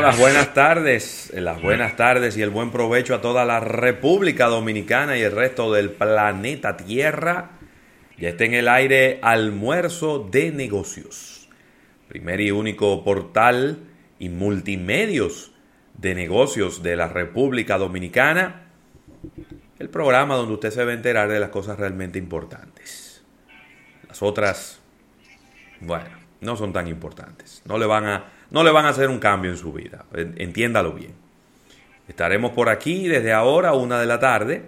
Las buenas tardes, las buenas tardes y el buen provecho a toda la República Dominicana y el resto del planeta Tierra. Ya está en el aire almuerzo de negocios. Primer y único portal y multimedios de negocios de la República Dominicana. El programa donde usted se va a enterar de las cosas realmente importantes. Las otras, bueno, no son tan importantes. No le van a no le van a hacer un cambio en su vida. Entiéndalo bien. Estaremos por aquí desde ahora, una de la tarde,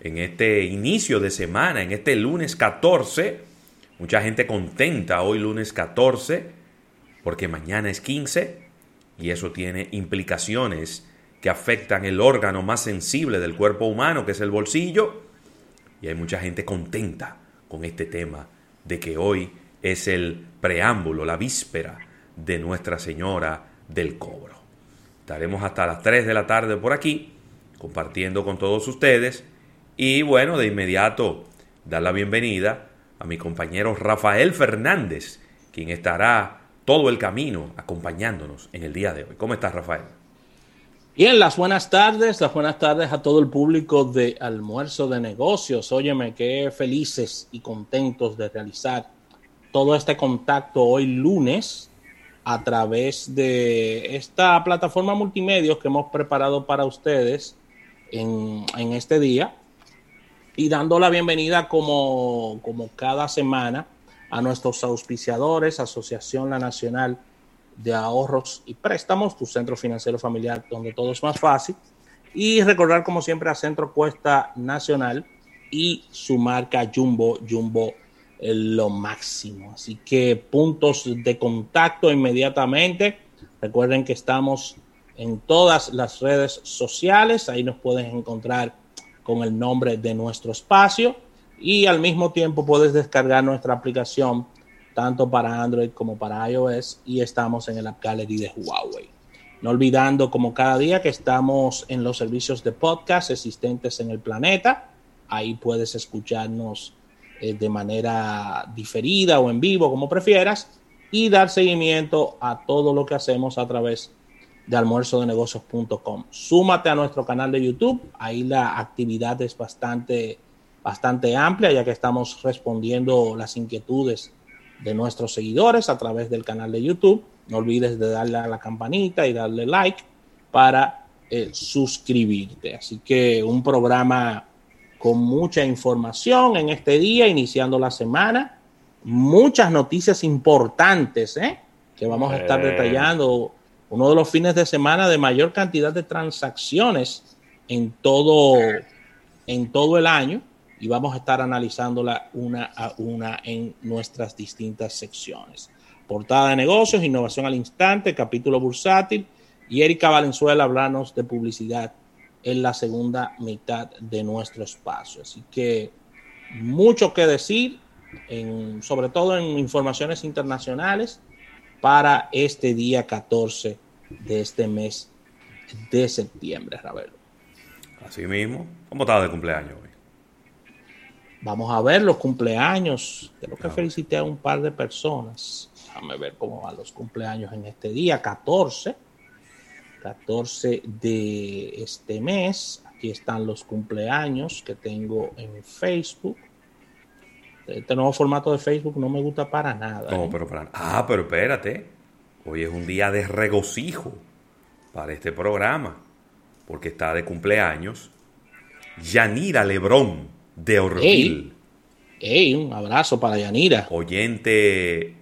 en este inicio de semana, en este lunes 14. Mucha gente contenta hoy lunes 14, porque mañana es 15 y eso tiene implicaciones que afectan el órgano más sensible del cuerpo humano, que es el bolsillo. Y hay mucha gente contenta con este tema de que hoy es el preámbulo, la víspera de Nuestra Señora del Cobro. Estaremos hasta las 3 de la tarde por aquí, compartiendo con todos ustedes. Y bueno, de inmediato dar la bienvenida a mi compañero Rafael Fernández, quien estará todo el camino acompañándonos en el día de hoy. ¿Cómo estás, Rafael? Bien, las buenas tardes, las buenas tardes a todo el público de Almuerzo de Negocios. Óyeme, qué felices y contentos de realizar todo este contacto hoy lunes a través de esta plataforma multimedios que hemos preparado para ustedes en, este día y dando la bienvenida como, como cada semana a nuestros auspiciadores, Asociación La Nacional de Ahorros y Préstamos, tu centro financiero familiar donde todo es más fácil. Y recordar como siempre a Centro Cuesta Nacional y su marca Jumbo, Jumbo lo máximo. Así que puntos de contacto inmediatamente. Recuerden que estamos en todas las redes sociales. Ahí nos pueden encontrar con el nombre de nuestro espacio. Y al mismo tiempo puedes descargar nuestra aplicación tanto para Android como para iOS. Y estamos en el App Gallery de Huawei. No olvidando como cada día que estamos en los servicios de podcast existentes en el planeta. Ahí puedes escucharnos eh, de manera diferida o en vivo, como prefieras, y dar seguimiento a todo lo que hacemos a través de almuerzodenegocios.com. Súmate a nuestro canal de YouTube, ahí la actividad es bastante, bastante amplia, ya que estamos respondiendo las inquietudes de nuestros seguidores a través del canal de YouTube. No olvides de darle a la campanita y darle like para eh, suscribirte. Así que un programa con mucha información en este día, iniciando la semana. Muchas noticias importantes ¿eh? que vamos a estar detallando. Uno de los fines de semana de mayor cantidad de transacciones en todo, en todo el año y vamos a estar analizándola una a una en nuestras distintas secciones. Portada de negocios, innovación al instante, capítulo bursátil y Erika Valenzuela hablarnos de publicidad en la segunda mitad de nuestro espacio. Así que mucho que decir, en, sobre todo en informaciones internacionales, para este día 14 de este mes de septiembre, Ravelo. Así mismo. ¿Cómo estaba de cumpleaños hoy? Vamos a ver los cumpleaños. Creo que felicité a un par de personas. Déjame ver cómo van los cumpleaños en este día, 14 14 de este mes. Aquí están los cumpleaños que tengo en Facebook. Este nuevo formato de Facebook no me gusta para nada. No, ¿eh? pero para Ah, pero espérate. Hoy es un día de regocijo para este programa, porque está de cumpleaños Yanira Lebrón de Orville. Hey, un abrazo para Yanira. Oyente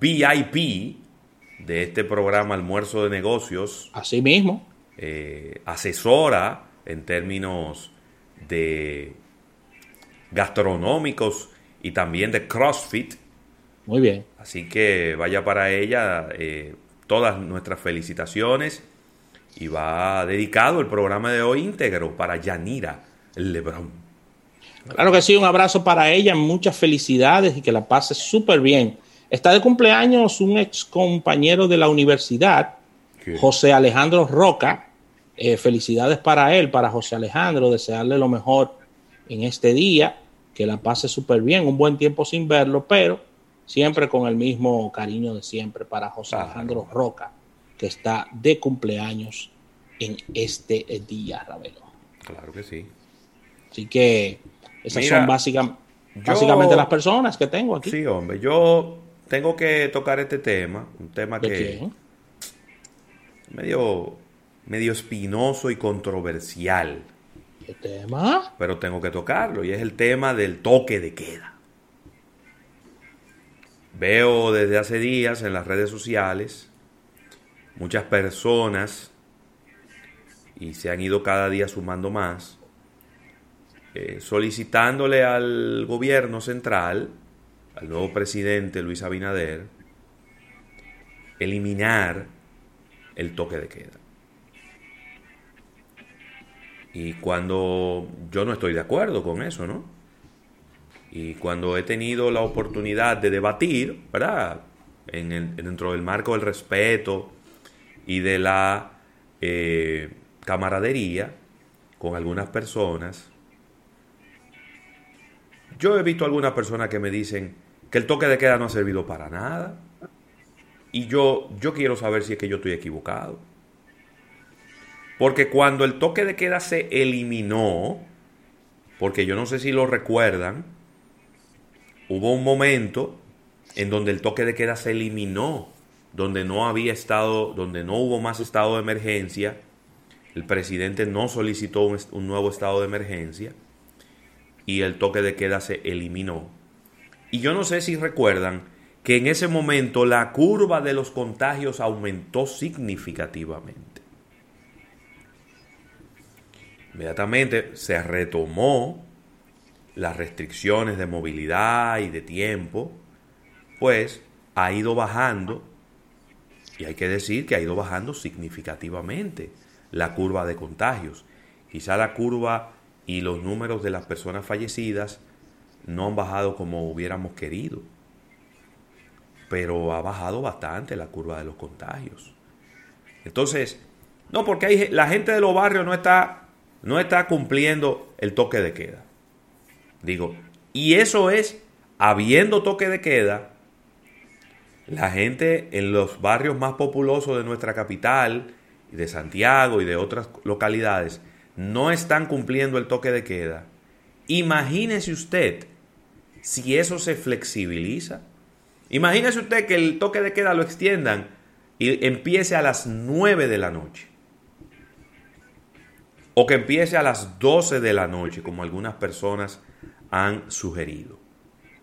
VIP de este programa Almuerzo de Negocios. Así mismo. Eh, asesora en términos de gastronómicos y también de CrossFit. Muy bien. Así que vaya para ella eh, todas nuestras felicitaciones y va dedicado el programa de hoy íntegro para Yanira Lebrón. Claro que sí, un abrazo para ella, muchas felicidades y que la pase súper bien. Está de cumpleaños un ex compañero de la universidad, José Alejandro Roca. Eh, felicidades para él, para José Alejandro, desearle lo mejor en este día, que la pase súper bien, un buen tiempo sin verlo, pero siempre con el mismo cariño de siempre para José Alejandro Roca, que está de cumpleaños en este día, Ravelo. Claro que sí. Así que esas son básicamente las personas que tengo aquí. Sí, hombre, yo tengo que tocar este tema, un tema que medio medio espinoso y controversial. ¿Qué tema? Pero tengo que tocarlo y es el tema del toque de queda. Veo desde hace días en las redes sociales muchas personas y se han ido cada día sumando más, eh, solicitándole al gobierno central, al nuevo presidente Luis Abinader, eliminar el toque de queda. Y cuando yo no estoy de acuerdo con eso, ¿no? Y cuando he tenido la oportunidad de debatir, ¿verdad? En dentro del marco del respeto y de la eh, camaradería con algunas personas, yo he visto algunas personas que me dicen el toque de queda no ha servido para nada. Y yo, yo quiero saber si es que yo estoy equivocado. Porque cuando el toque de queda se eliminó, porque yo no sé si lo recuerdan, hubo un momento en donde el toque de queda se eliminó, donde no había estado, donde no hubo más estado de emergencia, el presidente no solicitó un nuevo estado de emergencia y el toque de queda se eliminó. Y yo no sé si recuerdan que en ese momento la curva de los contagios aumentó significativamente. Inmediatamente se retomó las restricciones de movilidad y de tiempo, pues ha ido bajando, y hay que decir que ha ido bajando significativamente la curva de contagios. Quizá la curva y los números de las personas fallecidas no han bajado como hubiéramos querido, pero ha bajado bastante la curva de los contagios. Entonces, no, porque la gente de los barrios no está no está cumpliendo el toque de queda. Digo, y eso es, habiendo toque de queda, la gente en los barrios más populosos de nuestra capital, de Santiago y de otras localidades, no están cumpliendo el toque de queda. Imagínese usted si eso se flexibiliza. Imagínese usted que el toque de queda lo extiendan y empiece a las 9 de la noche. O que empiece a las 12 de la noche, como algunas personas han sugerido.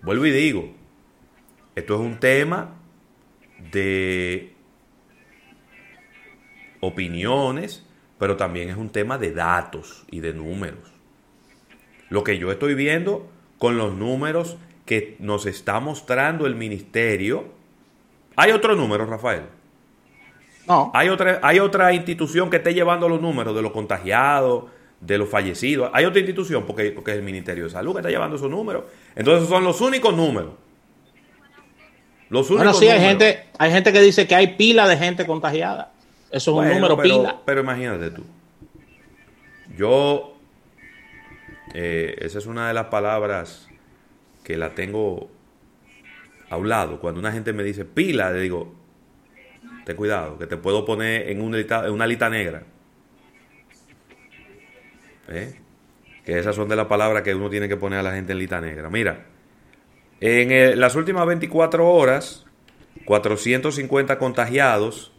Vuelvo y digo, esto es un tema de opiniones, pero también es un tema de datos y de números. Lo que yo estoy viendo con los números que nos está mostrando el ministerio. ¿Hay otro número, Rafael? No. Hay otra, hay otra institución que esté llevando los números de los contagiados, de los fallecidos. Hay otra institución, porque, porque es el Ministerio de Salud que está llevando esos números. Entonces son los únicos números. Los únicos bueno, sí, hay gente, hay gente que dice que hay pila de gente contagiada. Eso es un número pila. Pero imagínate tú. Yo, eh, esa es una de las palabras que la tengo a un lado. Cuando una gente me dice pila, le digo, ten cuidado, que te puedo poner en una lista, en una lista negra. ¿Eh? Que esas son de las palabras que uno tiene que poner a la gente en lista negra. Mira, en las últimas 24 horas 450 contagiados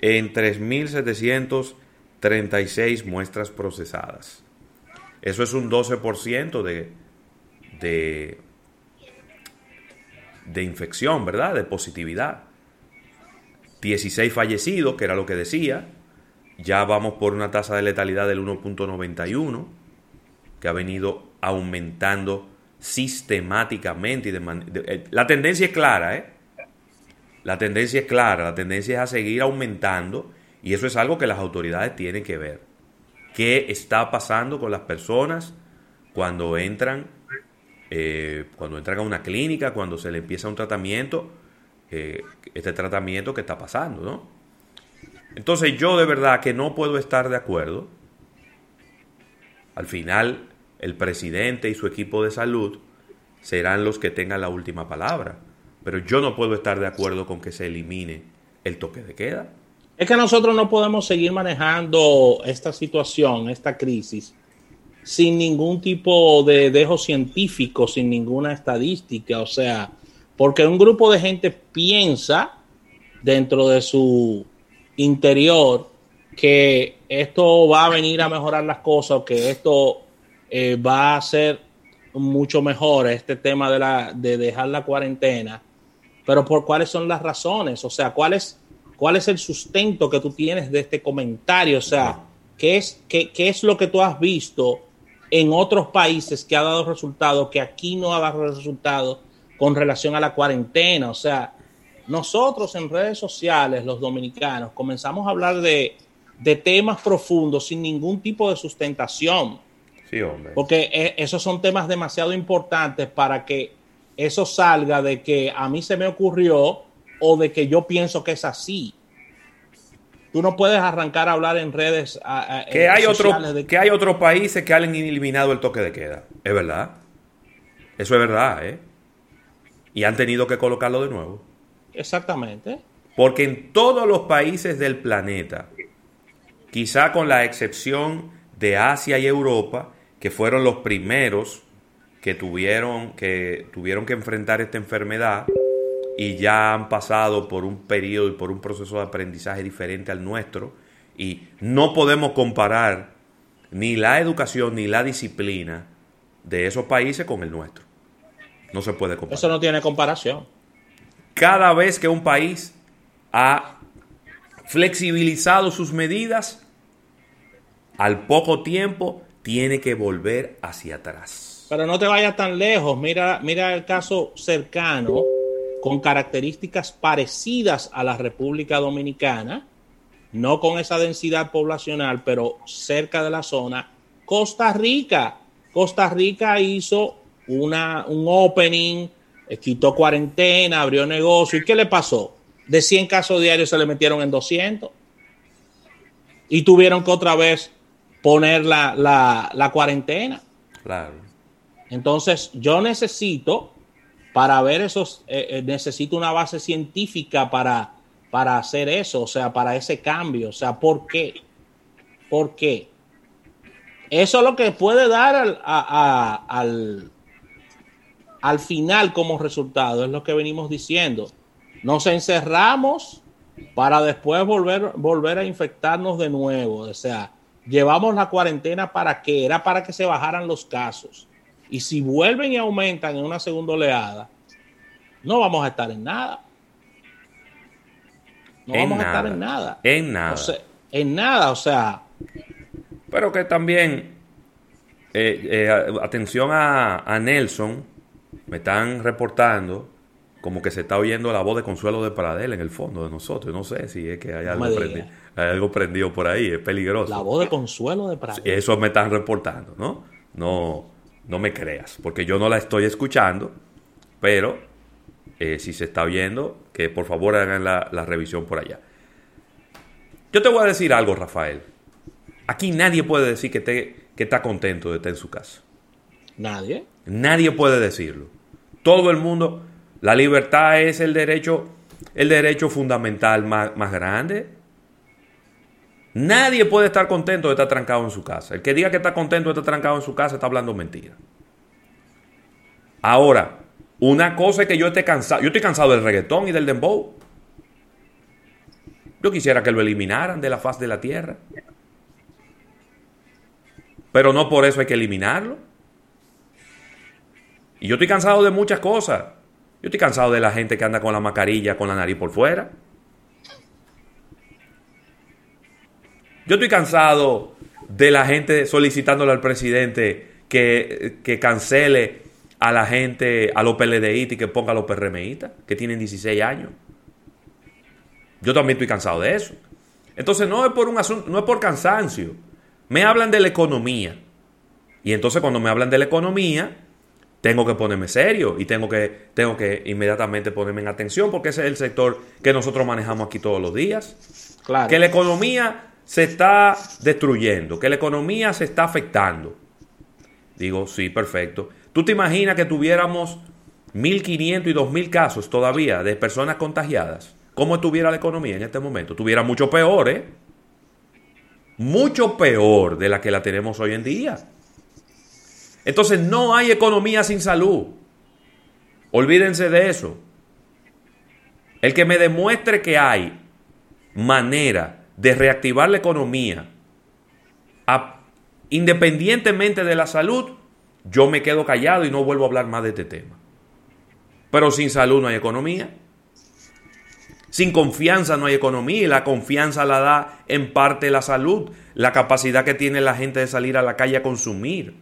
en 3.736 muestras procesadas. Eso es un 12% de, de, de infección, ¿verdad? De positividad. 16 fallecidos, que era lo que decía. Ya vamos por una tasa de letalidad del 1.91, que ha venido aumentando sistemáticamente. Y eh, la tendencia es clara, ¿eh? La tendencia es clara, la tendencia es a seguir aumentando y eso es algo que las autoridades tienen que ver. ¿Qué está pasando con las personas cuando entran, eh, cuando entran a una clínica, cuando se le empieza un tratamiento? Este tratamiento que está pasando, ¿no? Entonces yo de verdad que no puedo estar de acuerdo. Al final el presidente y su equipo de salud serán los que tengan la última palabra. Pero yo no puedo estar de acuerdo con que se elimine el toque de queda. Es que nosotros no podemos seguir manejando esta situación, esta crisis, sin ningún tipo de dejo científico, sin ninguna estadística. O sea, porque un grupo de gente piensa dentro de su interior que esto va a venir a mejorar las cosas, que esto eh, va a ser mucho mejor este tema de, la, de dejar la cuarentena, pero por cuáles son las razones, o sea, cuál es, cuál es el sustento que tú tienes de este comentario, o sea, qué es, qué, qué es lo que tú has visto en otros países que ha dado resultados que aquí no ha dado resultados con relación a la cuarentena, o sea, nosotros en redes sociales, los dominicanos, comenzamos a hablar de, de temas profundos sin ningún tipo de sustentación. Sí, hombre. Porque eh, esos son temas demasiado importantes para que eso salga de que a mí se me ocurrió o de que yo pienso que es así. Tú no puedes arrancar a hablar en redes. que, hay otro, que hay otros países que han eliminado el toque de queda. Es verdad. Eso es verdad, ¿eh? Y han tenido que colocarlo de nuevo. Exactamente. Porque en todos los países del planeta, quizá con la excepción de Asia y Europa, que fueron los primeros que tuvieron que, tuvieron que enfrentar esta enfermedad y ya han pasado por un periodo y por un proceso de aprendizaje diferente al nuestro y no podemos comparar ni la educación ni la disciplina de esos países con el nuestro. No se puede comparar. Eso no tiene comparación. Cada vez que un país ha flexibilizado sus medidas, al poco tiempo tiene que volver hacia atrás. Pero no te vayas tan lejos. Mira, mira el caso cercano con características parecidas a la República Dominicana, no con esa densidad poblacional, pero cerca de la zona. Costa Rica. Costa Rica hizo una, un opening, eh, quitó cuarentena, abrió negocio. ¿Y qué le pasó? De 100 casos diarios se le metieron en 200. Y tuvieron que otra vez poner la, la, cuarentena. Claro. Entonces, yo necesito, para ver esos, eh, eh, necesito una base científica para, para hacer eso, o sea, para ese cambio. O sea, ¿por qué? ¿Por qué? Eso es lo que puede dar al, al, al final como resultado, es lo que venimos diciendo. Nos encerramos para después volver, volver a infectarnos de nuevo. O sea, llevamos la cuarentena para qué? Era para que se bajaran los casos. Y si vuelven y aumentan en una segunda oleada, no vamos a estar en nada. No vamos a estar en nada. En nada. en nada, o sea. Pero que también, eh, eh, atención a, a, Nelson, me están reportando como que se está oyendo la voz de Consuelo de Pradel en el fondo de nosotros. No sé si es que hay algo prendido. Hay algo prendido por ahí, es peligroso. La voz de consuelo de Prado. Eso me están reportando, ¿no? No, no me creas, porque yo no la estoy escuchando, pero eh, si se está oyendo, que por favor hagan la, revisión por allá. Yo te voy a decir algo, Rafael. Aquí nadie puede decir que, que está contento de estar en su casa. Nadie. Nadie puede decirlo. Todo el mundo, la libertad es el derecho, el derecho fundamental más, más grande Nadie puede estar contento de estar trancado en su casa. El que diga que está contento de estar trancado en su casa está hablando mentira. Ahora, Una cosa es que yo esté cansado. Yo estoy cansado del reggaetón y del dembow. Yo quisiera que lo eliminaran de la faz de la tierra. Pero no por eso hay que eliminarlo. Y yo estoy cansado de muchas cosas. Yo estoy cansado de la gente que anda con la mascarilla, con la nariz por fuera. Yo estoy cansado de la gente solicitándole al presidente que, que cancele a la gente, a los PLDI y que ponga a los PRMistas, que tienen 16 años. Yo también estoy cansado de eso. Entonces no es por un asunto, no es por cansancio. Me hablan de la economía. Y entonces cuando me hablan de la economía, tengo que ponerme serio y tengo que, tengo que inmediatamente ponerme en atención porque ese es el sector que nosotros manejamos aquí todos los días. Claro. Que la economía se está destruyendo, que la economía se está afectando. Digo, sí, perfecto. ¿Tú te imaginas que tuviéramos 1.500 y 2.000 casos todavía de personas contagiadas? ¿Cómo estuviera la economía en este momento? Tuviera mucho peor, ¿eh? Mucho peor de la que la tenemos hoy en día. Entonces no hay economía sin salud. Olvídense de eso. El que me demuestre que hay manera de reactivar la economía independientemente de la salud, yo me quedo callado y no vuelvo a hablar más de este tema. Pero sin salud no hay economía. Sin confianza no hay economía y la confianza la da en parte la salud, la capacidad que tiene la gente de salir a la calle a consumir.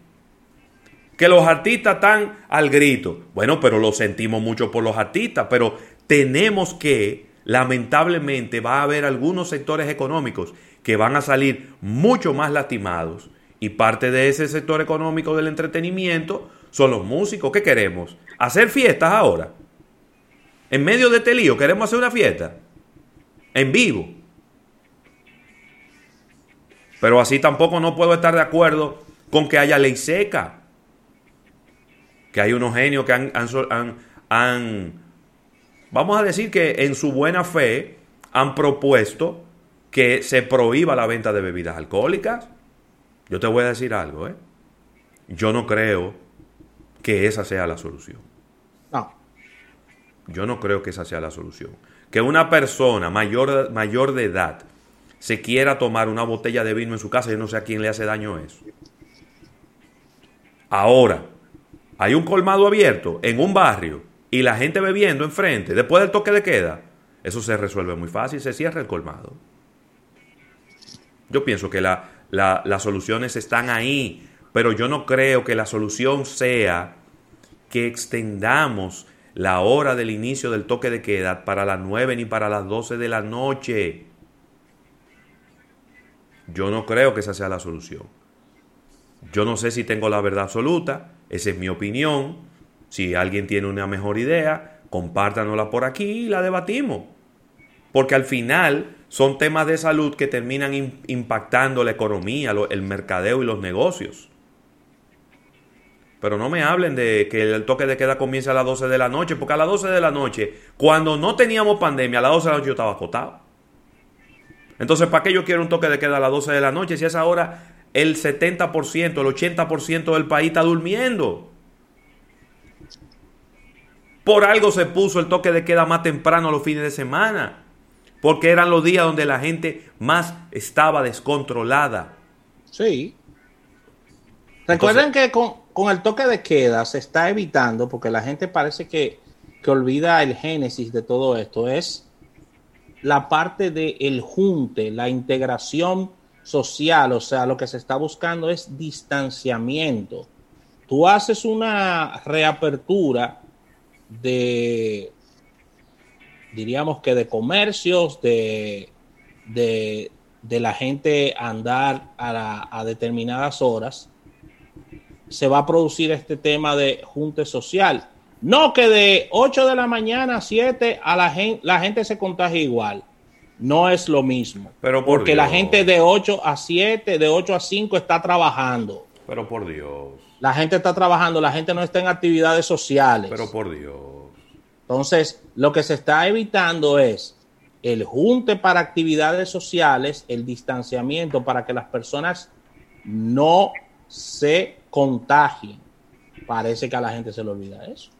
Que los artistas están al grito. Bueno, pero lo sentimos mucho por los artistas, pero tenemos que, lamentablemente, va a haber algunos sectores económicos que van a salir mucho más lastimados y parte de ese sector económico del entretenimiento son los músicos. ¿Qué queremos? ¿Hacer fiestas ahora? En medio de este lío, ¿queremos hacer una fiesta? En vivo. Pero así tampoco no puedo estar de acuerdo con que haya ley seca. Que hay unos genios que han, han, vamos a decir que en su buena fe han propuesto que se prohíba la venta de bebidas alcohólicas. Yo te voy a decir algo, ¿eh? Yo no creo que esa sea la solución. No. Yo no creo que esa sea la solución. Que una persona mayor, mayor de edad se quiera tomar una botella de vino en su casa, yo no sé a quién le hace daño eso. Ahora, hay un colmado abierto en un barrio y la gente bebiendo enfrente, después del toque de queda, eso se resuelve muy fácil, se cierra el colmado. Yo pienso que la, las soluciones están ahí, pero yo no creo que la solución sea que extendamos la hora del inicio del toque de queda para las 9 ni para las 12 de la noche. Yo no creo que esa sea la solución. Yo no sé si tengo la verdad absoluta, esa es mi opinión. Si alguien tiene una mejor idea, compártanosla por aquí y la debatimos. Porque al final son temas de salud que terminan impactando la economía, el mercadeo y los negocios. Pero no me hablen de que el toque de queda comience a las 12 de la noche, porque a las 12 de la noche, cuando no teníamos pandemia, a las 12 de la noche yo estaba acotado. Entonces, ¿para qué yo quiero un toque de queda a las 12 de la noche si a esa hora el 70%, el 80% del país está durmiendo? Por algo se puso el toque de queda más temprano los fines de semana porque eran los días donde la gente más estaba descontrolada. Sí. Recuerden que con, el toque de queda se está evitando, porque la gente parece que, olvida el génesis de todo esto, es la parte del el junte, la integración social, o sea, lo que se está buscando es distanciamiento. Tú haces una reapertura de diríamos que de comercios, de, de, la gente andar a, determinadas horas, se va a producir este tema de junte social. No que de 8 de la mañana a 7 a la gente, la gente se contagia igual. No es lo mismo. Pero porque la gente de 8 a 7, de 8 a 5 está trabajando. Pero por Dios. La gente está trabajando, la gente no está en actividades sociales. Pero por Dios. Entonces, lo que se está evitando es el junte para actividades sociales, el distanciamiento para que las personas no se contagien. Parece que a la gente se le olvida eso.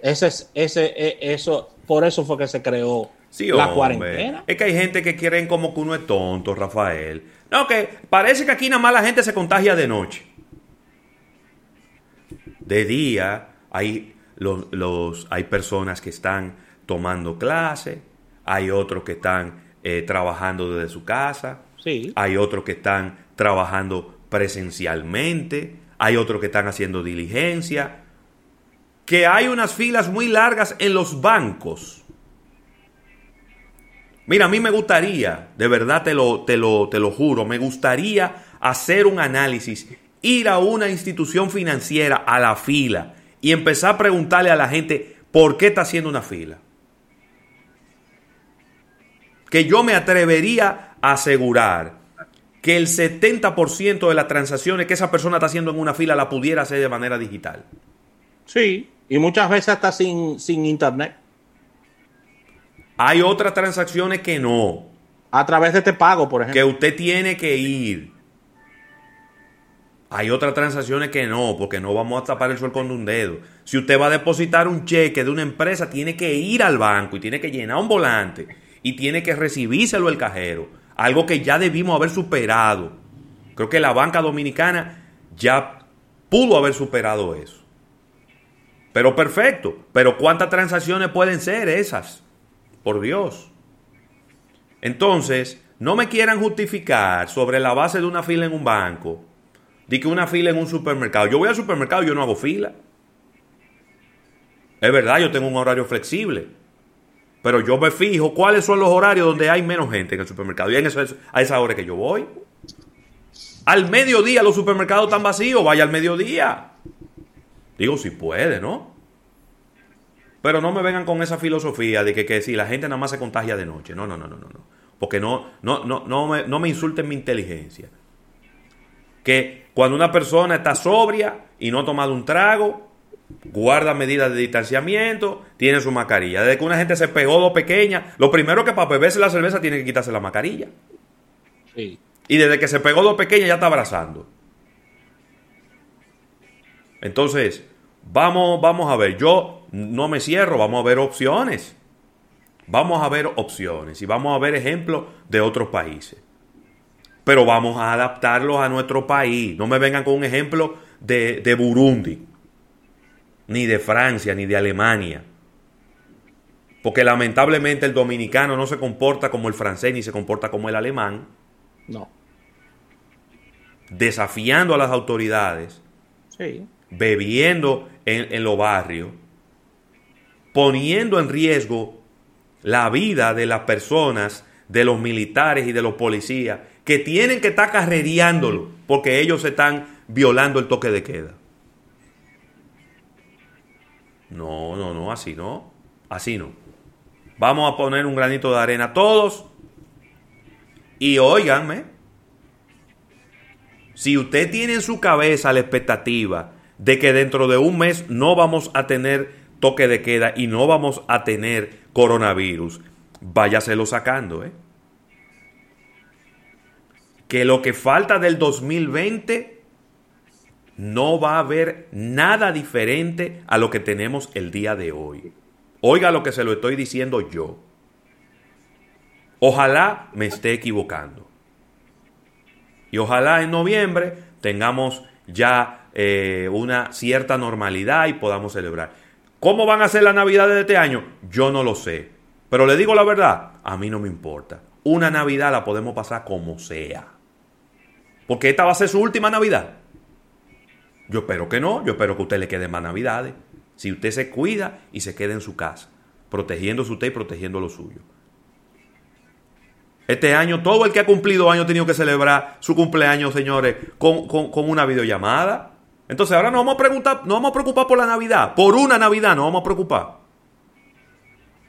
Ese es, ese, e, eso, por eso fue que se creó la cuarentena. Es que hay gente que quieren como que uno es tonto, Rafael. No, que parece que aquí nada más la gente se contagia de noche. De día hay, los, hay personas que están tomando clase, hay otros que están eh, trabajando desde su casa, sí. hay otros que están trabajando presencialmente, hay otros que están haciendo diligencia, que hay unas filas muy largas en los bancos. Mira, a mí me gustaría, de verdad te lo, te lo, te lo juro, me gustaría hacer un análisis, ir a una institución financiera a la fila y empezar a preguntarle a la gente por qué está haciendo una fila. Que yo me atrevería a asegurar que el 70% de las transacciones que esa persona está haciendo en una fila la pudiera hacer de manera digital. Sí, y muchas veces está sin, sin internet. Hay otras transacciones que no. A través de este pago, por ejemplo. Que usted tiene que ir. Hay otras transacciones que no, porque no vamos a tapar el sol con un dedo. Si usted va a depositar un cheque de una empresa, tiene que ir al banco y tiene que llenar un volante y tiene que recibírselo el cajero algo que ya debimos haber superado. Creo que la banca dominicana ya pudo haber superado eso. Pero perfecto, pero ¿cuántas transacciones pueden ser esas? Por Dios. Entonces, no me quieran justificar sobre la base de una fila en un banco, de que una fila en un supermercado. Yo voy al supermercado yo no hago fila. Es verdad, yo tengo un horario flexible. Pero yo me fijo cuáles son los horarios donde hay menos gente en el supermercado. Y en a esa hora que yo voy. Al mediodía los supermercados están vacíos, vaya al mediodía. Digo, si puede, ¿no? Pero no me vengan con esa filosofía de que, si la gente nada más se contagia de noche. No, no, no, no, no. Porque no, no, no, no, me, no me insulten mi inteligencia. Que cuando una persona está sobria y no ha tomado un trago, guarda medidas de distanciamiento, tiene su mascarilla. Desde que una gente se pegó dos pequeñas, lo primero que para beberse la cerveza tiene que quitarse la mascarilla. Y desde que se pegó dos pequeñas ya está abrazando. Entonces, vamos, vamos a ver, yo no me cierro, vamos a ver opciones. Vamos a ver opciones y vamos a ver ejemplos de otros países. Pero vamos a adaptarlos a nuestro país. No me vengan con un ejemplo de, de Burundi ni de Francia, ni de Alemania. Porque lamentablemente el dominicano no se comporta como el francés ni se comporta como el alemán. No. Desafiando a las autoridades. Sí. Bebiendo en, en los barrios. Poniendo en riesgo la vida de las personas, de los militares y de los policías, que tienen que estar carrereándolo porque ellos están violando el toque de queda. No, no, no, así no. Así no. Vamos a poner un granito de arena todos. Y óiganme, si usted tiene en su cabeza la expectativa de que dentro de un mes no vamos a tener toque de queda y no vamos a tener coronavirus, váyaselo sacando, ¿eh? Que lo que falta del 2020 no va a haber nada diferente a lo que tenemos el día de hoy. Oiga lo que se lo estoy diciendo yo. Ojalá me esté equivocando. Y ojalá en noviembre tengamos ya eh, una cierta normalidad y podamos celebrar. ¿Cómo van a ser las navidades de este año? Yo no lo sé. Pero le digo la verdad, a mí no me importa. Una Navidad la podemos pasar como sea. Porque esta va a ser su última Navidad. Yo espero que no, yo espero que a usted le quede más navidades. Si usted se cuida y se queda en su casa, protegiéndose usted y protegiendo lo suyo. Este año, todo el que ha cumplido año ha tenido que celebrar su cumpleaños, señores, con, una videollamada. Entonces ahora nos vamos a preguntar, no vamos a preocupar por la Navidad. Por una Navidad nos vamos a preocupar.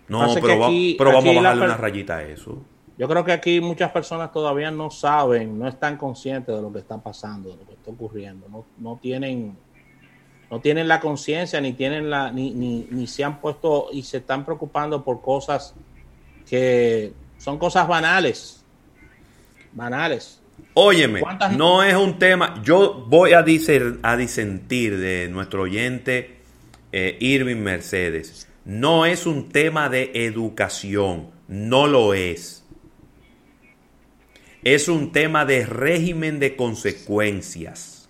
No, pero, pero vamos a bajarle una rayita a eso. Yo creo que aquí muchas personas todavía no saben, no están conscientes de lo que está pasando, de lo que está ocurriendo. No, no tienen, no tienen la conciencia, ni tienen la, ni, ni, ni se han puesto y se están preocupando por cosas que son cosas banales. Banales. Óyeme, no es un tema. Yo voy a, diser, a disentir de nuestro oyente eh, Irving Mercedes, no es un tema de educación, no lo es. Es un tema de régimen de consecuencias.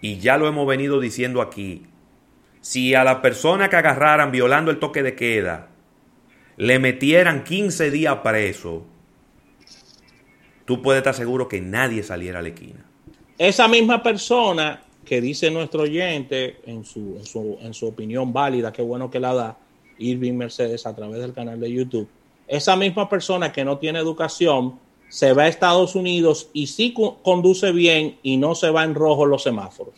Y ya lo hemos venido diciendo aquí. Si a la persona que agarraran violando el toque de queda le metieran 15 días preso, tú puedes estar seguro que nadie saliera a la esquina. Esa misma persona que dice nuestro oyente en su, en su, en su opinión válida, qué bueno que la da Irving Mercedes a través del canal de YouTube, esa misma persona que no tiene educación se va a Estados Unidos y sí conduce bien y no se va en rojo los semáforos.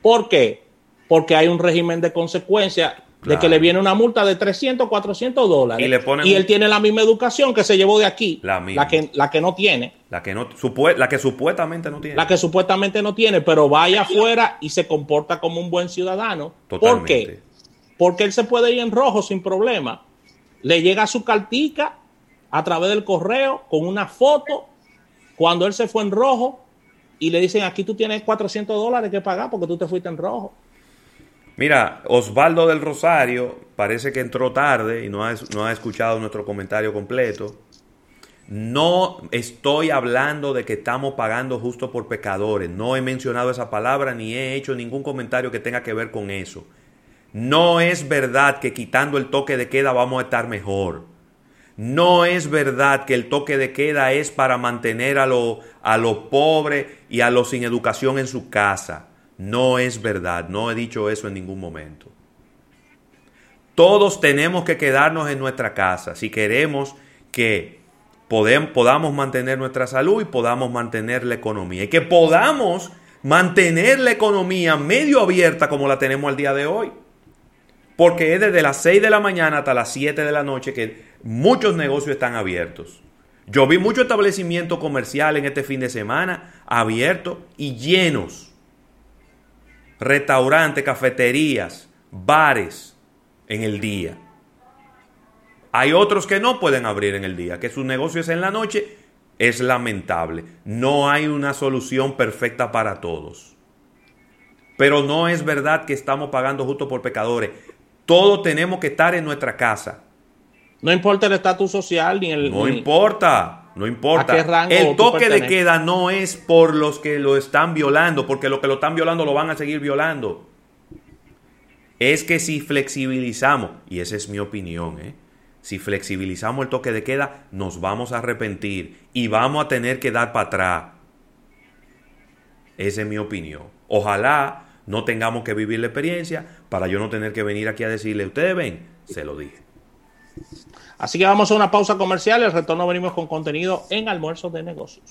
¿Por qué? Porque hay un régimen de consecuencias de que le viene una multa de 300, 400 dólares. Y, él tiene la misma educación que se llevó de aquí. La, que, la que no tiene. La que, no, la que supuestamente no tiene. La que supuestamente no tiene, pero vaya afuera y se comporta como un buen ciudadano. Totalmente. ¿Por qué? Porque él se puede ir en rojo sin problema. Le llega su cartica a través del correo con una foto cuando él se fue en rojo y le dicen aquí tú tienes 400 dólares que pagar porque tú te fuiste en rojo. Mira, Osvaldo del Rosario parece que entró tarde y no ha, no ha escuchado nuestro comentario completo. No estoy hablando de que estamos pagando justo por pecadores. No he mencionado esa palabra ni he hecho ningún comentario que tenga que ver con eso. No es verdad que quitando el toque de queda vamos a estar mejor. No es verdad que el toque de queda es para mantener a los a lo pobres y a los sin educación en su casa. No es verdad, no he dicho eso en ningún momento. Todos tenemos que quedarnos en nuestra casa si queremos que podamos mantener nuestra salud y podamos mantener la economía. Y que podamos mantener la economía medio abierta como la tenemos al día de hoy. Porque es desde las 6 de la mañana hasta las 7 de la noche que muchos negocios están abiertos. Yo vi muchos establecimientos comerciales en este fin de semana abiertos y llenos restaurantes, cafeterías, bares en el día. Hay otros que no pueden abrir en el día, que su negocio es en la noche. Es lamentable. No hay una solución perfecta para todos. Pero no es verdad que estamos pagando justo por pecadores. Todos tenemos que estar en nuestra casa. No importa el estatus social ni el... No importa. No importa. el toque de queda no es por los que lo están violando, porque los que lo están violando lo van a seguir violando. Es que si flexibilizamos, y esa es mi opinión, ¿eh? si flexibilizamos el toque de queda, nos vamos a arrepentir y vamos a tener que dar para atrás. Esa es mi opinión. Ojalá no tengamos que vivir la experiencia para yo no tener que venir aquí a decirle, ustedes ven, se lo dije. Así que vamos a una pausa comercial al retorno venimos con contenido en almuerzos de negocios.